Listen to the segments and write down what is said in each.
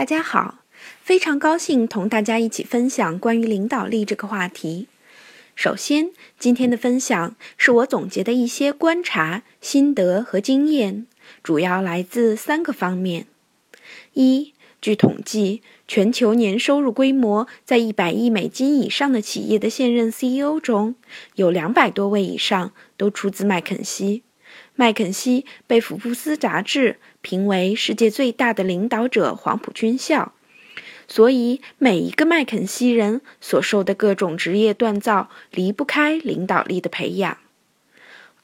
大家好，非常高兴同大家一起分享关于领导力这个话题。首先，今天的分享是我总结的一些观察、心得和经验，主要来自三个方面：一、据统计，全球年收入规模在一百亿美金以上的企业的现任 CEO 中，有两百多位以上都出自麦肯锡。麦肯锡被《福布斯》杂志评为世界最大的领导者黄埔军校，所以每一个麦肯锡人所受的各种职业锻造离不开领导力的培养。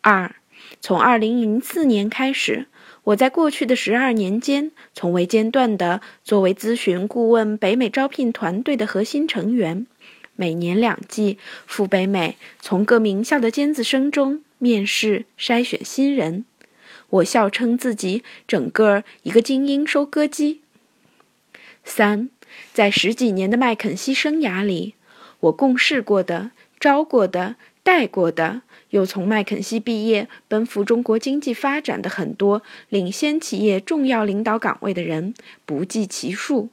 二，从二零零四年开始，我在过去的十二年间从未间断地作为咨询顾问北美招聘团队的核心成员，每年两季赴北美，从各名校的尖子生中。面试筛选新人，我笑称自己整个一个精英收割机。三，在十几年的麦肯锡生涯里，我共事过的、招过的、带过的，又从麦肯锡毕业奔赴中国经济发展的很多领先企业重要领导岗位的人不计其数，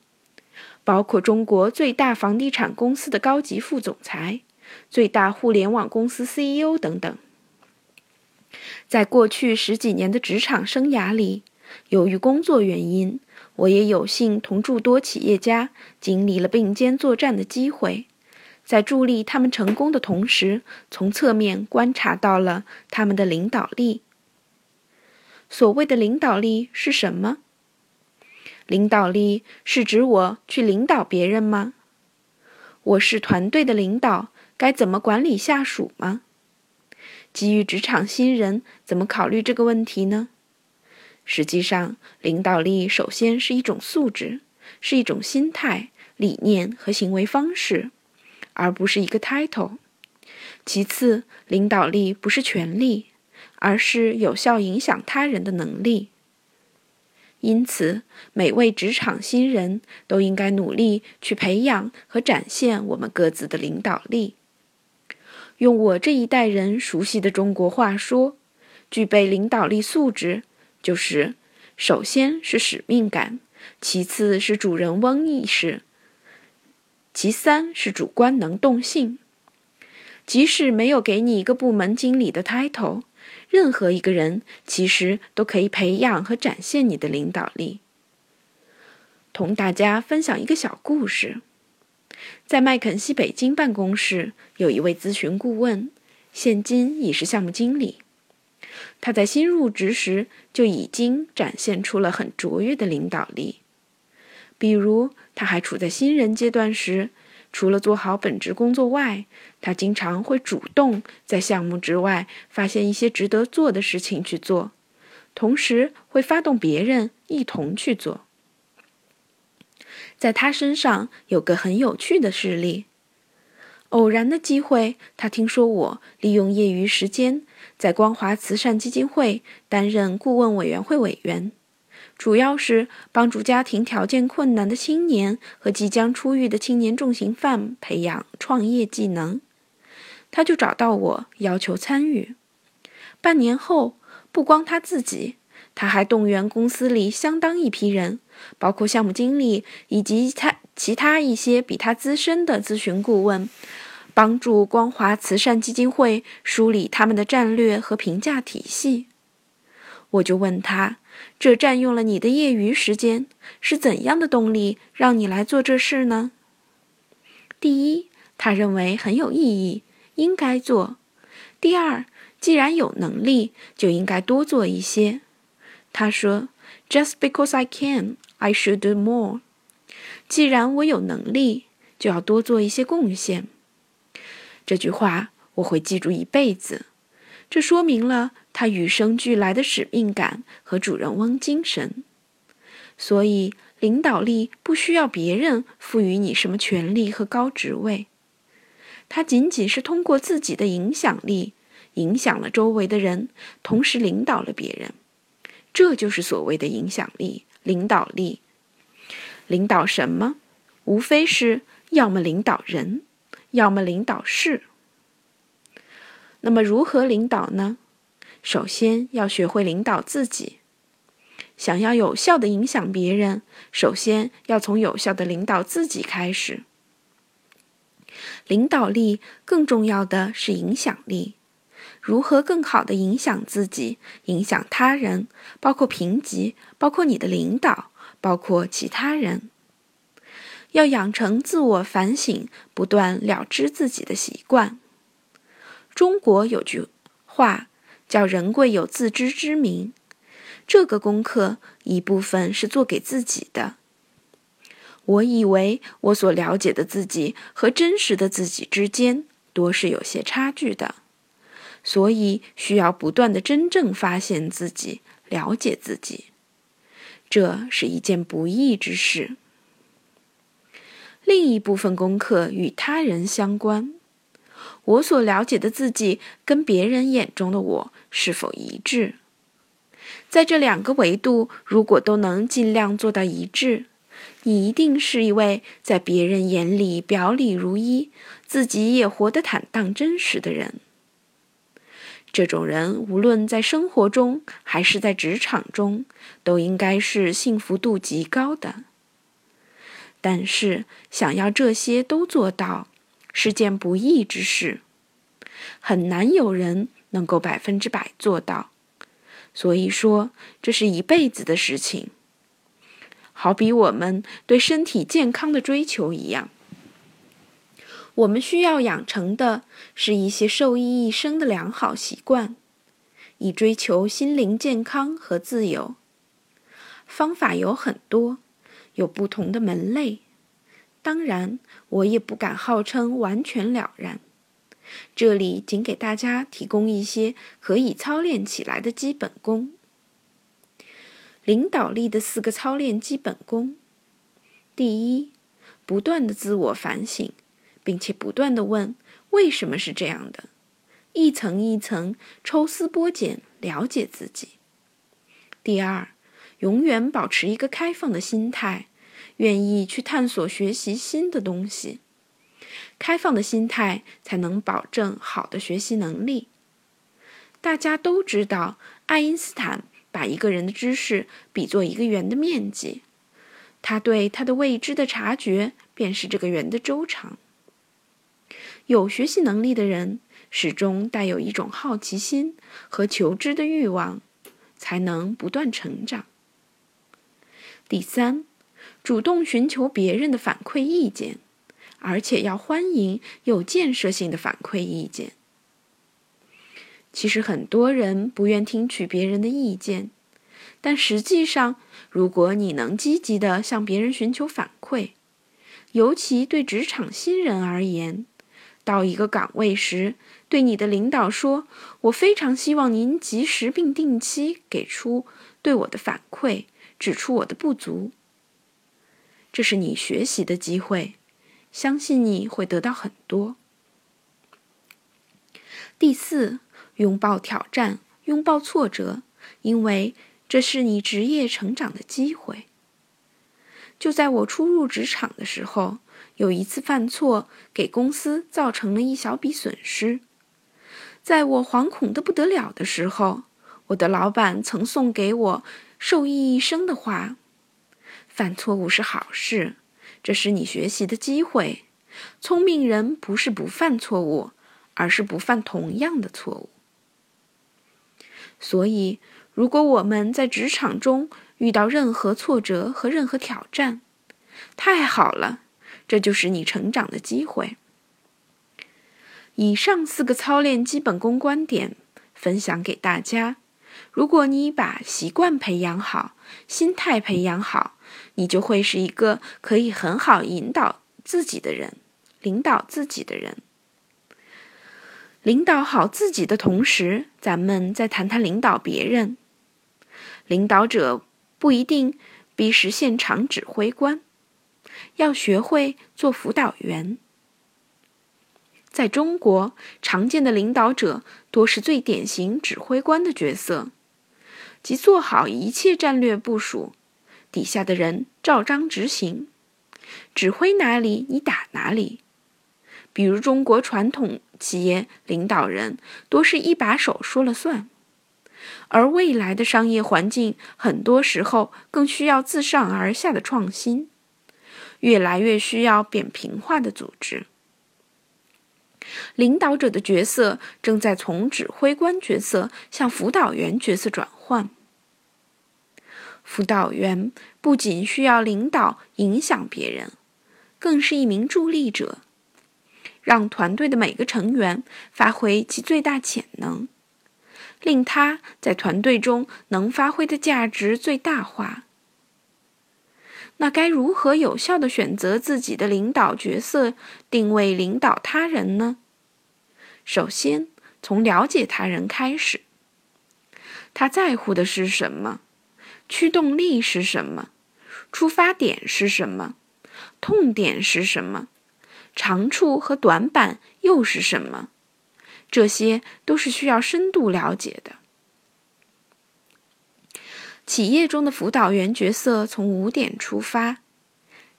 包括中国最大房地产公司的高级副总裁、最大互联网公司 CEO 等等。在过去十几年的职场生涯里，由于工作原因，我也有幸同诸多企业家经历了并肩作战的机会，在助力他们成功的同时，从侧面观察到了他们的领导力。所谓的领导力是什么？领导力是指我去领导别人吗？我是团队的领导，该怎么管理下属吗？基于职场新人怎么考虑这个问题呢？实际上，领导力首先是一种素质，是一种心态、理念和行为方式，而不是一个 title。其次，领导力不是权力，而是有效影响他人的能力。因此，每位职场新人都应该努力去培养和展现我们各自的领导力。用我这一代人熟悉的中国话说，具备领导力素质，就是首先是使命感，其次是主人翁意识，其三是主观能动性。即使没有给你一个部门经理的 title，任何一个人其实都可以培养和展现你的领导力。同大家分享一个小故事。在麦肯锡北京办公室，有一位咨询顾问，现今已是项目经理。他在新入职时就已经展现出了很卓越的领导力。比如，他还处在新人阶段时，除了做好本职工作外，他经常会主动在项目之外发现一些值得做的事情去做，同时会发动别人一同去做。在他身上有个很有趣的事例。偶然的机会，他听说我利用业余时间在光华慈善基金会担任顾问委员会委员，主要是帮助家庭条件困难的青年和即将出狱的青年重刑犯培养创业技能。他就找到我，要求参与。半年后，不光他自己。他还动员公司里相当一批人，包括项目经理以及他其他一些比他资深的咨询顾问，帮助光华慈善基金会梳理他们的战略和评价体系。我就问他：“这占用了你的业余时间，是怎样的动力让你来做这事呢？”第一，他认为很有意义，应该做；第二，既然有能力，就应该多做一些。他说：“Just because I can, I should do more。既然我有能力，就要多做一些贡献。”这句话我会记住一辈子。这说明了他与生俱来的使命感和主人翁精神。所以，领导力不需要别人赋予你什么权利和高职位，他仅仅是通过自己的影响力影响了周围的人，同时领导了别人。这就是所谓的影响力、领导力。领导什么？无非是要么领导人，要么领导事。那么如何领导呢？首先要学会领导自己。想要有效的影响别人，首先要从有效的领导自己开始。领导力更重要的是影响力。如何更好的影响自己、影响他人，包括评级，包括你的领导，包括其他人。要养成自我反省、不断了知自己的习惯。中国有句话叫“人贵有自知之明”，这个功课一部分是做给自己的。我以为我所了解的自己和真实的自己之间多是有些差距的，所以需要不断的真正发现自己、了解自己，这是一件不易之事。另一部分功课与他人相关，我所了解的自己跟别人眼中的我是否一致？在这两个维度，如果都能尽量做到一致，你一定是一位在别人眼里表里如一，自己也活得坦荡真实的人。这种人无论在生活中还是在职场中，都应该是幸福度极高的。但是，想要这些都做到，是件不易之事，很难有人能够百分之百做到。所以说，这是一辈子的事情。好比我们对身体健康的追求一样，我们需要养成的是一些受益一生的良好习惯，以追求心灵健康和自由。方法有很多。有不同的门类，当然，我也不敢号称完全了然。这里仅给大家提供一些可以操练起来的基本功。领导力的四个操练基本功：第一，不断的自我反省，并且不断的问为什么是这样的，一层一层抽丝剥茧了解自己；第二，永远保持一个开放的心态，愿意去探索学习新的东西。开放的心态才能保证好的学习能力。大家都知道，爱因斯坦把一个人的知识比作一个圆的面积，他对他的未知的察觉便是这个圆的周长。有学习能力的人始终带有一种好奇心和求知的欲望，才能不断成长。第三，主动寻求别人的反馈意见，而且要欢迎有建设性的反馈意见。其实很多人不愿听取别人的意见，但实际上，如果你能积极的向别人寻求反馈，尤其对职场新人而言，到一个岗位时，对你的领导说：“我非常希望您及时并定期给出对我的反馈。”指出我的不足，这是你学习的机会，相信你会得到很多。第四，拥抱挑战，拥抱挫折，因为这是你职业成长的机会。就在我初入职场的时候，有一次犯错，给公司造成了一小笔损失。在我惶恐的不得了的时候，我的老板曾送给我。受益一生的话，犯错误是好事，这是你学习的机会。聪明人不是不犯错误，而是不犯同样的错误。所以，如果我们在职场中遇到任何挫折和任何挑战，太好了，这就是你成长的机会。以上四个操练基本功观点分享给大家。如果你把习惯培养好，心态培养好，你就会是一个可以很好引导自己的人，领导自己的人。领导好自己的同时，咱们再谈谈领导别人。领导者不一定必是现场指挥官，要学会做辅导员。在中国，常见的领导者多是最典型指挥官的角色，即做好一切战略部署，底下的人照章执行，指挥哪里你打哪里。比如中国传统企业领导人多是一把手说了算，而未来的商业环境很多时候更需要自上而下的创新，越来越需要扁平化的组织。领导者的角色正在从指挥官角色向辅导员角色转换。辅导员不仅需要领导影响别人，更是一名助力者，让团队的每个成员发挥其最大潜能，令他在团队中能发挥的价值最大化。那该如何有效地选择自己的领导角色，定位领导他人呢？首先，从了解他人开始。他在乎的是什么？驱动力是什么？出发点是什么？痛点是什么？长处和短板又是什么？这些都是需要深度了解的。企业中的辅导员角色从五点出发：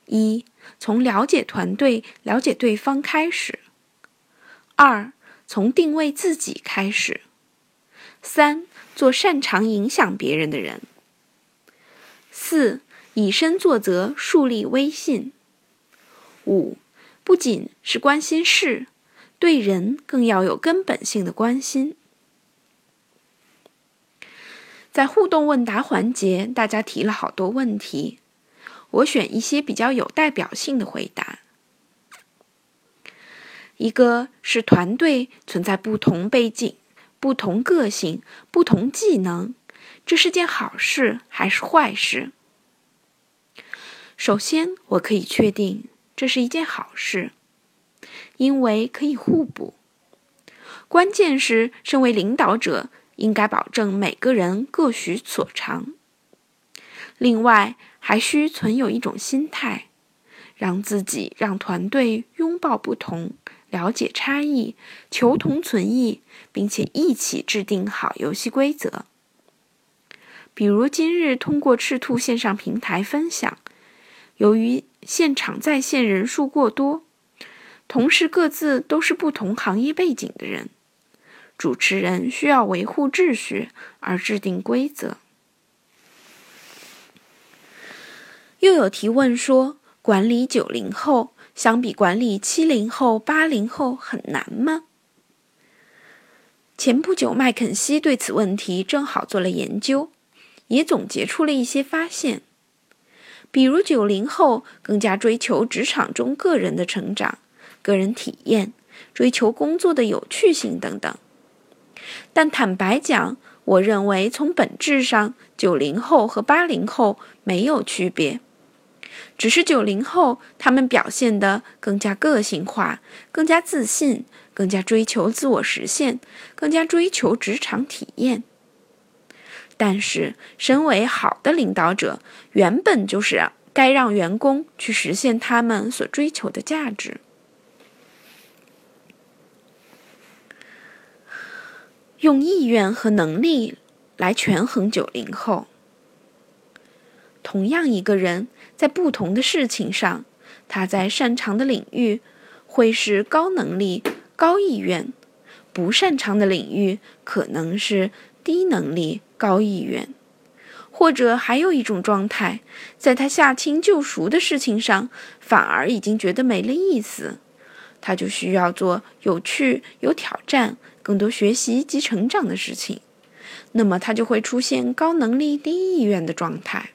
一、从了解团队、了解对方开始；二、从定位自己开始；三、做擅长影响别人的人。四，以身作则，树立威信。五，不仅是关心事，对人更要有根本性的关心。在互动问答环节，大家提了好多问题，我选一些比较有代表性的回答。一个是团队存在不同背景、不同个性、不同技能。这是件好事还是坏事？首先，我可以确定这是一件好事，因为可以互补。关键是，身为领导者应该保证每个人各取所长。另外，还需存有一种心态，让自己让团队拥抱不同，了解差异，求同存异，并且一起制定好游戏规则。比如今日通过赤兔线上平台分享，由于现场在线人数过多，同时各自都是不同行业背景的人，主持人需要维护秩序而制定规则。又有提问说，管理九零后相比管理七零后、八零后很难吗？前不久，麦肯锡对此问题正好做了研究。也总结出了一些发现，比如九零后更加追求职场中个人的成长、个人体验，追求工作的有趣性等等。但坦白讲，我认为从本质上，九零后和八零后没有区别，只是九零后他们表现得更加个性化、更加自信、更加追求自我实现、更加追求职场体验。但是，身为好的领导者，原本就是该让员工去实现他们所追求的价值。用意愿和能力来权衡九零后。同样一个人，在不同的事情上，他在擅长的领域会是高能力、高意愿；不擅长的领域可能是低能力。高意愿，或者还有一种状态，在他驾轻就熟的事情上，反而已经觉得没了意思，他就需要做有趣、有挑战、更多学习及成长的事情，那么他就会出现高能力低意愿的状态。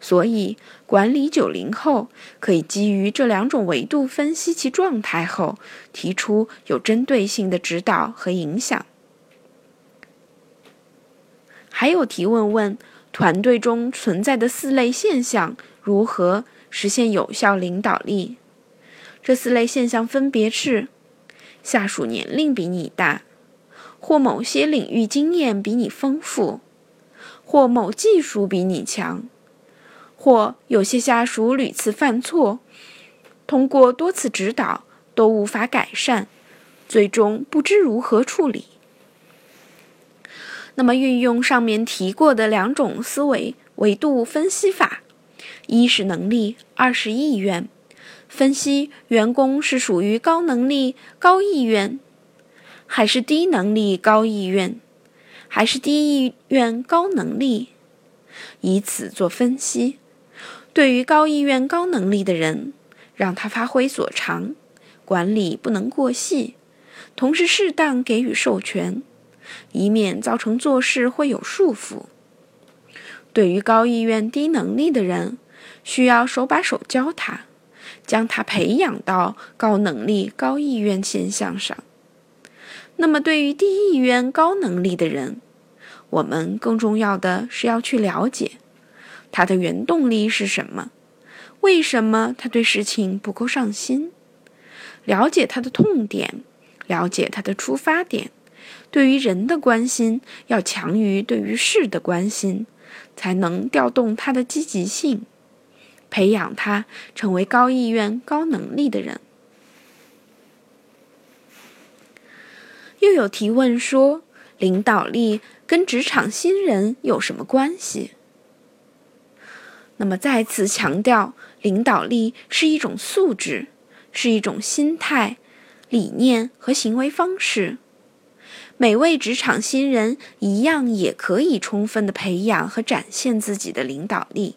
所以，管理九零后可以基于这两种维度分析其状态后，提出有针对性的指导和影响。还有提问问团队中存在的四类现象如何实现有效领导力？这四类现象分别是：下属年龄比你大，或某些领域经验比你丰富，或某技术比你强，或有些下属屡次犯错，通过多次指导都无法改善，最终不知如何处理。那么，运用上面提过的两种思维维度分析法，一是能力，二是意愿，分析员工是属于高能力高意愿，还是低能力高意愿，还是低意愿高能力？以此做分析。对于高意愿高能力的人，让他发挥所长，管理不能过细，同时适当给予授权，以免造成做事会有束缚。对于高意愿低能力的人，需要手把手教他，将他培养到高能力高意愿现象上。那么，对于低意愿高能力的人，我们更重要的是要去了解他的原动力是什么，为什么他对事情不够上心，了解他的痛点，了解他的出发点。对于人的关心要强于对于事的关心，才能调动他的积极性，培养他成为高意愿高能力的人。又有提问说，领导力跟职场新人有什么关系？那么再次强调，领导力是一种素质，是一种心态、理念和行为方式。每位职场新人一样也可以充分的培养和展现自己的领导力。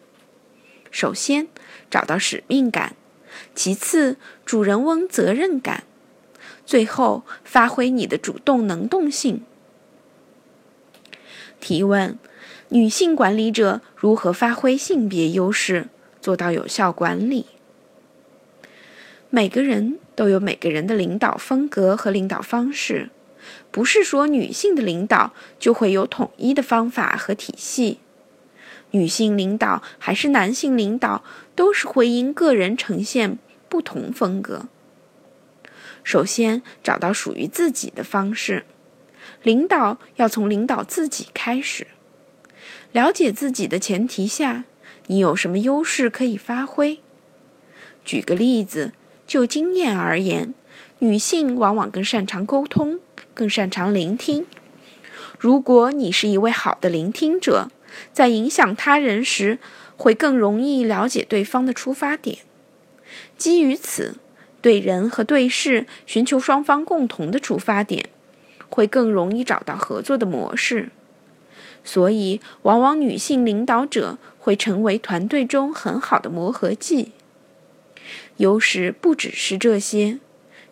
首先，找到使命感；其次，主人翁责任感。最后，发挥你的主动能动性。提问：女性管理者如何发挥性别优势，做到有效管理？每个人都有每个人的领导风格和领导方式，不是说女性的领导就会有统一的方法和体系。女性领导还是男性领导，都是会因个人呈现不同风格。首先，找到属于自己的方式。领导要从领导自己开始。了解自己的前提下，你有什么优势可以发挥？举个例子，就经验而言，女性往往更擅长沟通，更擅长聆听。如果你是一位好的聆听者，在影响他人时，会更容易了解对方的出发点。基于此。对人和对事寻求双方共同的出发点，会更容易找到合作的模式。所以，往往女性领导者会成为团队中很好的磨合剂。优势不只是这些，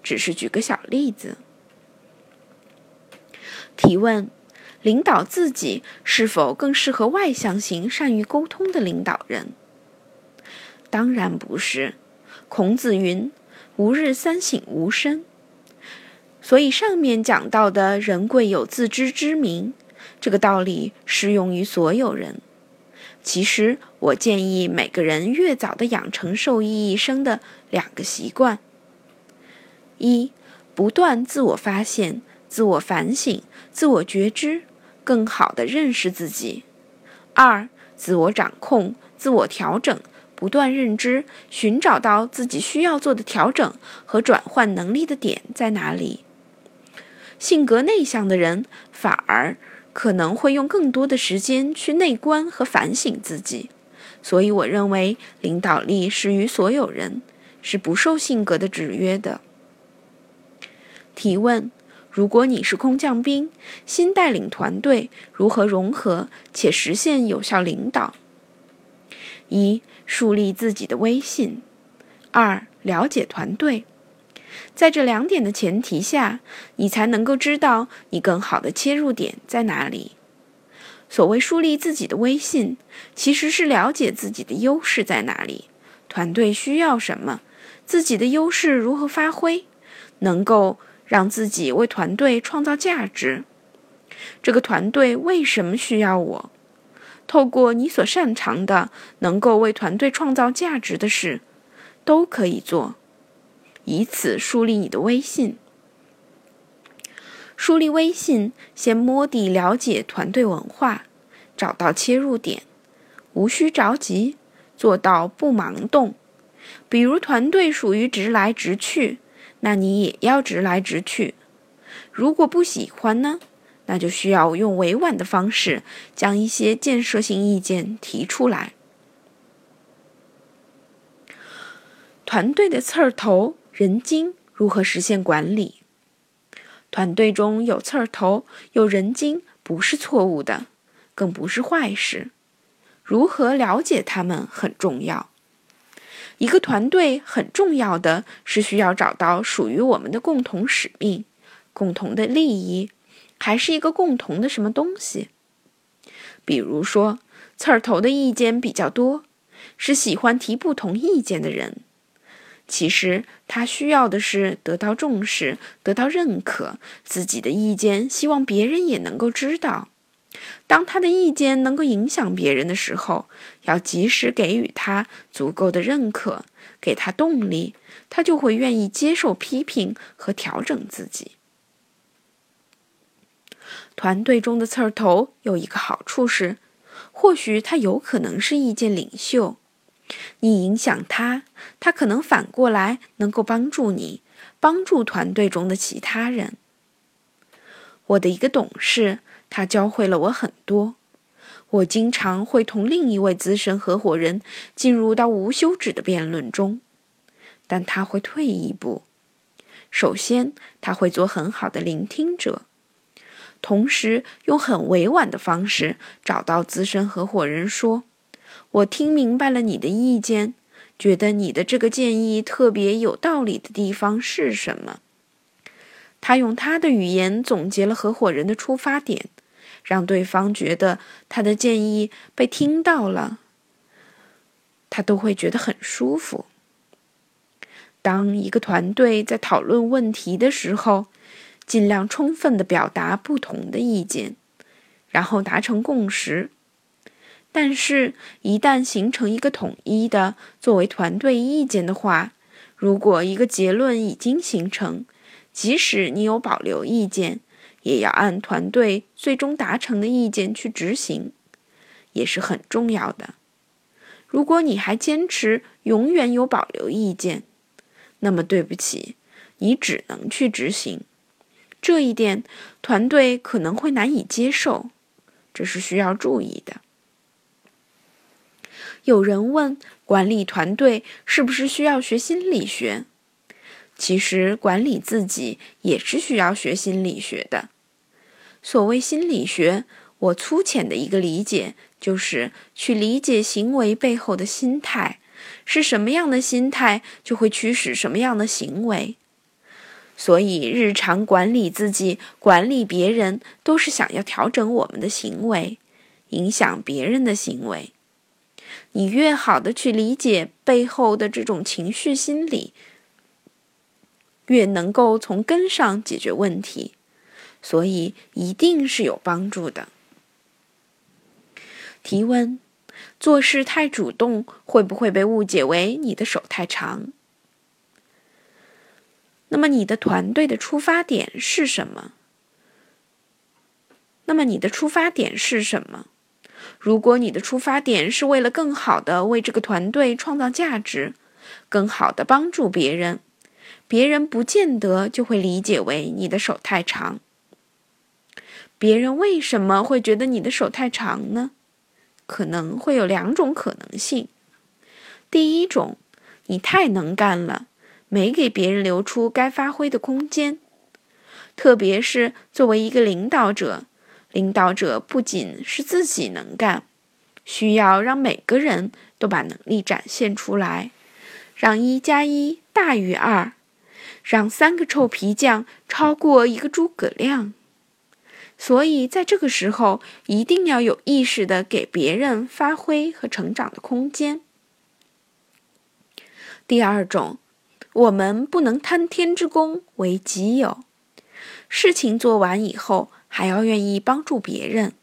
只是举个小例子。提问：领导自己是否更适合外向型、善于沟通的领导人？当然不是。孔子云。吾日三省吾身，所以上面讲到的人贵有自知之明，这个道理适用于所有人。其实，我建议每个人越早的养成受益一生的两个习惯：一、不断自我发现、自我反省、自我觉知，更好的认识自己；二、自我掌控、自我调整。不断认知，寻找到自己需要做的调整和转换能力的点在哪里。性格内向的人反而可能会用更多的时间去内观和反省自己。所以，我认为领导力适于所有人，是不受性格的制约的。提问：如果你是空降兵，新带领团队，如何融合且实现有效领导？一、树立自己的威信；二、了解团队。在这两点的前提下，你才能够知道你更好的切入点在哪里。所谓树立自己的威信，其实是了解自己的优势在哪里，团队需要什么，自己的优势如何发挥，能够让自己为团队创造价值。这个团队为什么需要我？透过你所擅长的、能够为团队创造价值的事，都可以做，以此树立你的威信。树立威信，先摸底了解团队文化，找到切入点，无需着急，做到不盲动。比如团队属于直来直去，那你也要直来直去。如果不喜欢呢？那就需要用委婉的方式，将一些建设性意见提出来。团队的刺儿头人精如何实现管理？团队中有刺儿头、有人精，不是错误的，更不是坏事。如何了解他们很重要。一个团队很重要的是需要找到属于我们的共同使命、共同的利益，还是一个共同的什么东西？比如说，刺儿头的意见比较多，是喜欢提不同意见的人。其实他需要的是得到重视、得到认可，自己的意见希望别人也能够知道。当他的意见能够影响别人的时候，要及时给予他足够的认可，给他动力，他就会愿意接受批评和调整自己。团队中的刺儿头有一个好处是，或许他有可能是意见领袖。你影响他，他可能反过来能够帮助你，帮助团队中的其他人。我的一个董事，他教会了我很多。我经常会同另一位资深合伙人进入到无休止的辩论中，但他会退一步。首先，他会做很好的聆听者，同时用很委婉的方式找到资深合伙人说。我听明白了你的意见，觉得你的这个建议特别有道理的地方是什么？他用他的语言总结了合伙人的出发点，让对方觉得他的建议被听到了，他都会觉得很舒服。当一个团队在讨论问题的时候，尽量充分的表达不同的意见，然后达成共识。但是，一旦形成一个统一的作为团队意见的话，如果一个结论已经形成，即使你有保留意见，也要按团队最终达成的意见去执行，也是很重要的。如果你还坚持永远有保留意见，那么对不起，你只能去执行。这一点，团队可能会难以接受，这是需要注意的。有人问：管理团队是不是需要学心理学？其实管理自己也是需要学心理学的。所谓心理学，我粗浅的一个理解就是去理解行为背后的心态，是什么样的心态就会驱使什么样的行为。所以日常管理自己、管理别人，都是想要调整我们的行为，影响别人的行为。你越好的去理解背后的这种情绪心理，越能够从根上解决问题，所以一定是有帮助的。提问：做事太主动会不会被误解为你的手太长？那么你的团队的出发点是什么？那么你的出发点是什么？如果你的出发点是为了更好的为这个团队创造价值，更好的帮助别人，别人不见得就会理解为你的手太长。别人为什么会觉得你的手太长呢？可能会有两种可能性。第一种，你太能干了，没给别人留出该发挥的空间，特别是作为一个领导者。领导者不仅是自己能干，需要让每个人都把能力展现出来，让一加一大于二，让三个臭皮匠超过一个诸葛亮。所以，在这个时候，一定要有意识的给别人发挥和成长的空间。第二种，我们不能贪天之功为己有，事情做完以后。还要愿意帮助别人，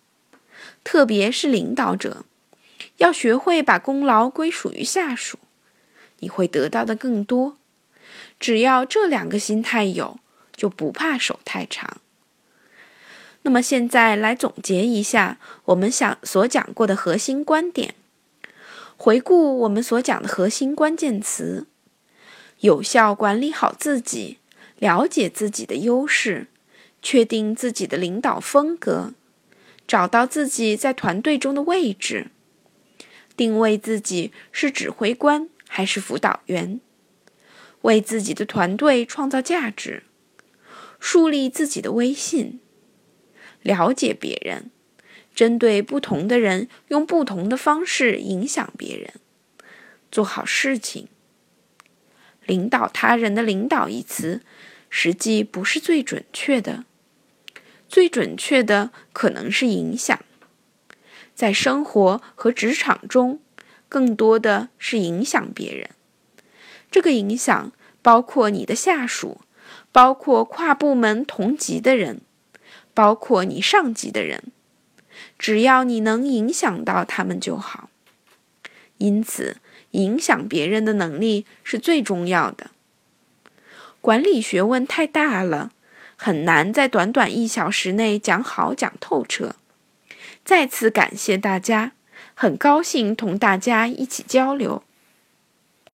特别是领导者，要学会把功劳归属于下属，你会得到的更多。只要这两个心态有，就不怕手太长。那么现在来总结一下我们想所讲过的核心观点，回顾我们所讲的核心关键词：有效管理好自己，了解自己的优势。确定自己的领导风格，找到自己在团队中的位置，定位自己是指挥官还是辅导员，为自己的团队创造价值，树立自己的威信，了解别人，针对不同的人用不同的方式影响别人，做好事情。领导他人的“领导”一词，实际不是最准确的，最准确的可能是影响。在生活和职场中，更多的是影响别人。这个影响包括你的下属，包括跨部门同级的人，包括你上级的人。只要你能影响到他们就好。因此，影响别人的能力是最重要的。管理学问太大了，很难在短短一小时内讲好讲透彻。再次感谢大家，很高兴同大家一起交流。